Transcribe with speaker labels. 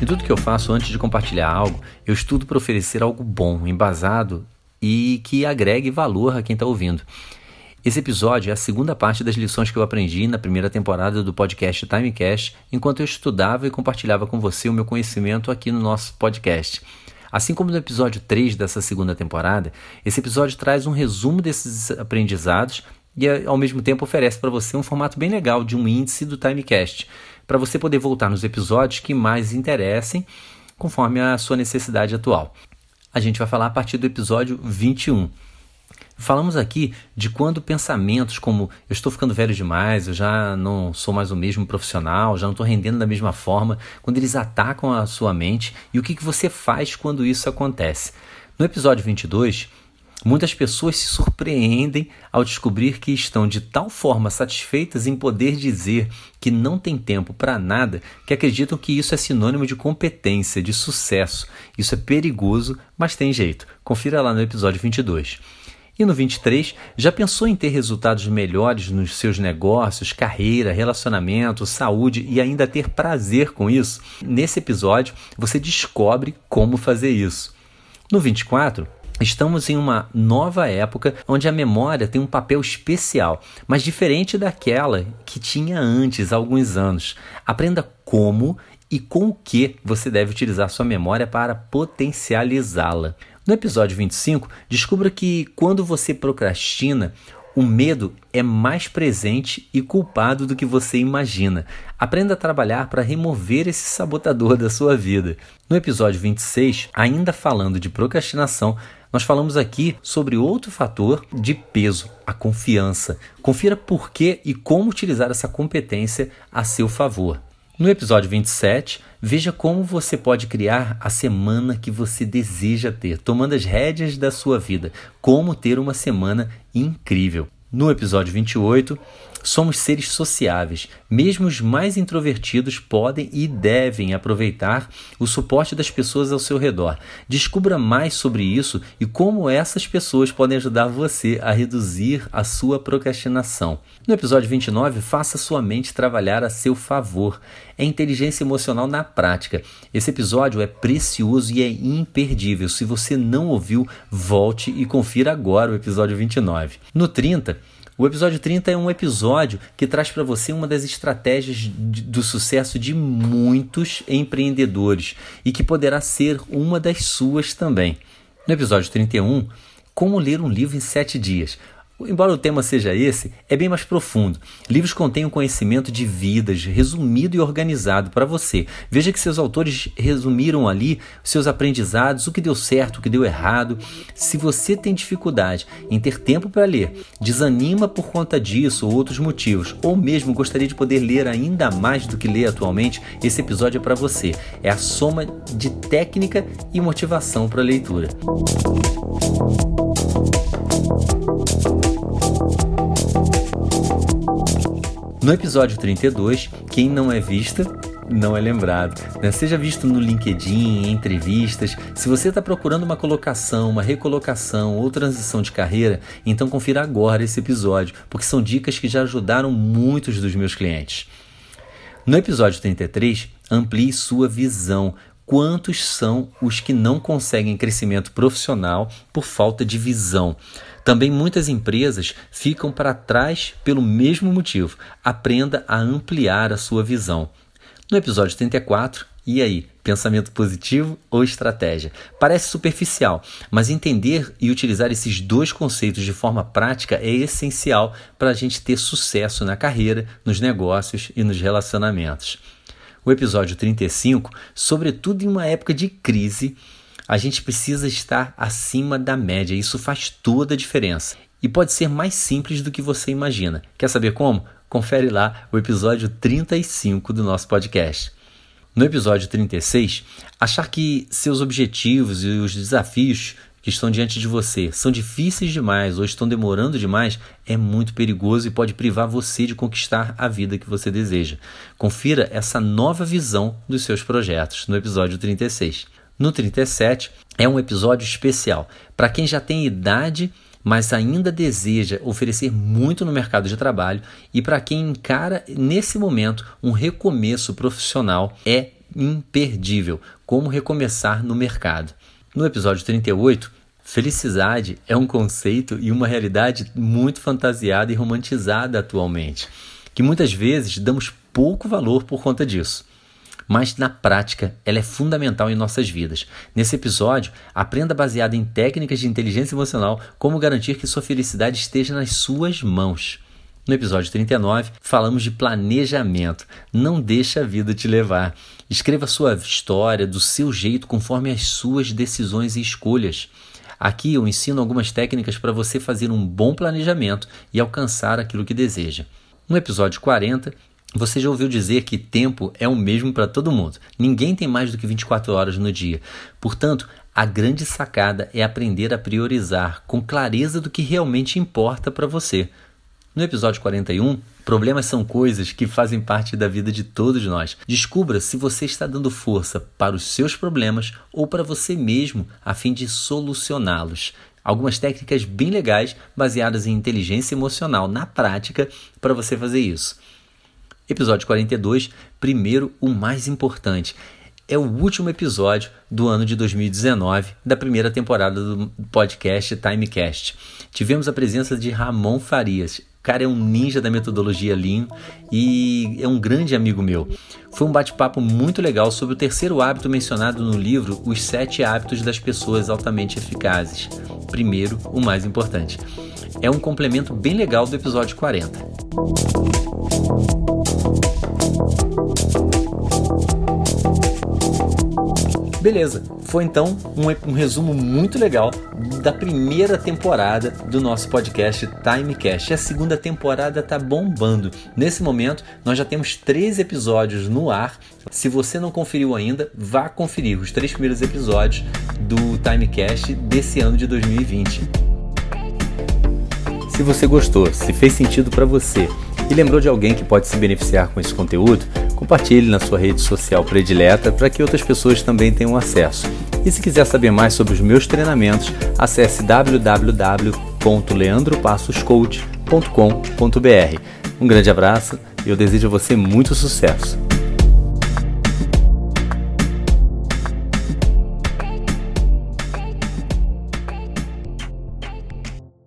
Speaker 1: Em tudo que eu faço antes de compartilhar algo, eu estudo para oferecer algo bom, embasado e que agregue valor a quem está ouvindo. Esse episódio é a segunda parte das lições que eu aprendi na primeira temporada do podcast Timecast, enquanto eu estudava e compartilhava com você o meu conhecimento aqui no nosso podcast. Assim como no episódio 3 dessa segunda temporada, esse episódio traz um resumo desses aprendizados e ao mesmo tempo oferece para você um formato bem legal de um índice do Timecast, para você poder voltar nos episódios que mais interessem conforme a sua necessidade atual. A gente vai falar a partir do episódio 21. Falamos aqui de quando pensamentos como eu estou ficando velho demais, eu já não sou mais o mesmo profissional, já não estou rendendo da mesma forma, quando eles atacam a sua mente e o que, que você faz quando isso acontece. No episódio 22, Muitas pessoas se surpreendem ao descobrir que estão de tal forma satisfeitas em poder dizer que não tem tempo para nada que acreditam que isso é sinônimo de competência, de sucesso. Isso é perigoso, mas tem jeito. Confira lá no episódio 22. E no 23, já pensou em ter resultados melhores nos seus negócios, carreira, relacionamento, saúde e ainda ter prazer com isso? Nesse episódio, você descobre como fazer isso. No 24, Estamos em uma nova época onde a memória tem um papel especial, mas diferente daquela que tinha antes, há alguns anos. Aprenda como e com o que você deve utilizar sua memória para potencializá-la. No episódio 25, descubra que quando você procrastina, o medo é mais presente e culpado do que você imagina. Aprenda a trabalhar para remover esse sabotador da sua vida. No episódio 26, ainda falando de procrastinação, nós falamos aqui sobre outro fator de peso, a confiança. Confira por que e como utilizar essa competência a seu favor. No episódio 27, veja como você pode criar a semana que você deseja ter, tomando as rédeas da sua vida. Como ter uma semana incrível. No episódio 28, Somos seres sociáveis. Mesmo os mais introvertidos podem e devem aproveitar o suporte das pessoas ao seu redor. Descubra mais sobre isso e como essas pessoas podem ajudar você a reduzir a sua procrastinação. No episódio 29, faça sua mente trabalhar a seu favor. É inteligência emocional na prática. Esse episódio é precioso e é imperdível. Se você não ouviu, volte e confira agora o episódio 29. No 30, o episódio 30 é um episódio que traz para você uma das estratégias do sucesso de muitos empreendedores e que poderá ser uma das suas também. No episódio 31, como ler um livro em sete dias. Embora o tema seja esse, é bem mais profundo. Livros contêm um conhecimento de vidas resumido e organizado para você. Veja que seus autores resumiram ali seus aprendizados, o que deu certo, o que deu errado. Se você tem dificuldade em ter tempo para ler, desanima por conta disso ou outros motivos, ou mesmo gostaria de poder ler ainda mais do que lê atualmente, esse episódio é para você. É a soma de técnica e motivação para a leitura. No episódio 32, quem não é vista não é lembrado. Né? Seja visto no LinkedIn, em entrevistas. Se você está procurando uma colocação, uma recolocação ou transição de carreira, então confira agora esse episódio, porque são dicas que já ajudaram muitos dos meus clientes. No episódio 33, amplie sua visão. Quantos são os que não conseguem crescimento profissional por falta de visão? Também muitas empresas ficam para trás pelo mesmo motivo. Aprenda a ampliar a sua visão. No episódio 34, E aí, pensamento positivo ou estratégia? Parece superficial, mas entender e utilizar esses dois conceitos de forma prática é essencial para a gente ter sucesso na carreira, nos negócios e nos relacionamentos. O episódio 35, sobretudo em uma época de crise, a gente precisa estar acima da média. Isso faz toda a diferença. E pode ser mais simples do que você imagina. Quer saber como? Confere lá o episódio 35 do nosso podcast. No episódio 36, achar que seus objetivos e os desafios que estão diante de você são difíceis demais ou estão demorando demais é muito perigoso e pode privar você de conquistar a vida que você deseja. Confira essa nova visão dos seus projetos no episódio 36. No 37 é um episódio especial para quem já tem idade mas ainda deseja oferecer muito no mercado de trabalho e para quem encara nesse momento um recomeço profissional é imperdível. Como recomeçar no mercado. No episódio 38, felicidade é um conceito e uma realidade muito fantasiada e romantizada atualmente, que muitas vezes damos pouco valor por conta disso mas na prática ela é fundamental em nossas vidas. Nesse episódio, aprenda baseado em técnicas de inteligência emocional como garantir que sua felicidade esteja nas suas mãos. No episódio 39, falamos de planejamento. Não deixe a vida te levar. Escreva sua história do seu jeito conforme as suas decisões e escolhas. Aqui eu ensino algumas técnicas para você fazer um bom planejamento e alcançar aquilo que deseja. No episódio 40, você já ouviu dizer que tempo é o mesmo para todo mundo. Ninguém tem mais do que 24 horas no dia. Portanto, a grande sacada é aprender a priorizar com clareza do que realmente importa para você. No episódio 41, problemas são coisas que fazem parte da vida de todos nós. Descubra se você está dando força para os seus problemas ou para você mesmo a fim de solucioná-los. Algumas técnicas bem legais baseadas em inteligência emocional na prática para você fazer isso. Episódio 42, primeiro o mais importante. É o último episódio do ano de 2019, da primeira temporada do podcast Timecast. Tivemos a presença de Ramon Farias. Cara é um ninja da metodologia Lean e é um grande amigo meu. Foi um bate-papo muito legal sobre o terceiro hábito mencionado no livro Os Sete Hábitos das Pessoas Altamente Eficazes. Primeiro, o mais importante. É um complemento bem legal do episódio 40. Beleza, foi então um, um, resumo muito legal da primeira temporada do nosso podcast Timecast. A segunda temporada tá bombando. Nesse momento, nós já temos três episódios no ar. Se você não conferiu ainda, vá conferir os três primeiros episódios do Timecast desse ano de 2020. Se você gostou, se fez sentido para você e lembrou de alguém que pode se beneficiar com esse conteúdo, compartilhe na sua rede social predileta para que outras pessoas também tenham acesso. E se quiser saber mais sobre os meus treinamentos, acesse www.leandropassoscoach.com.br. Um grande abraço e eu desejo a você muito sucesso.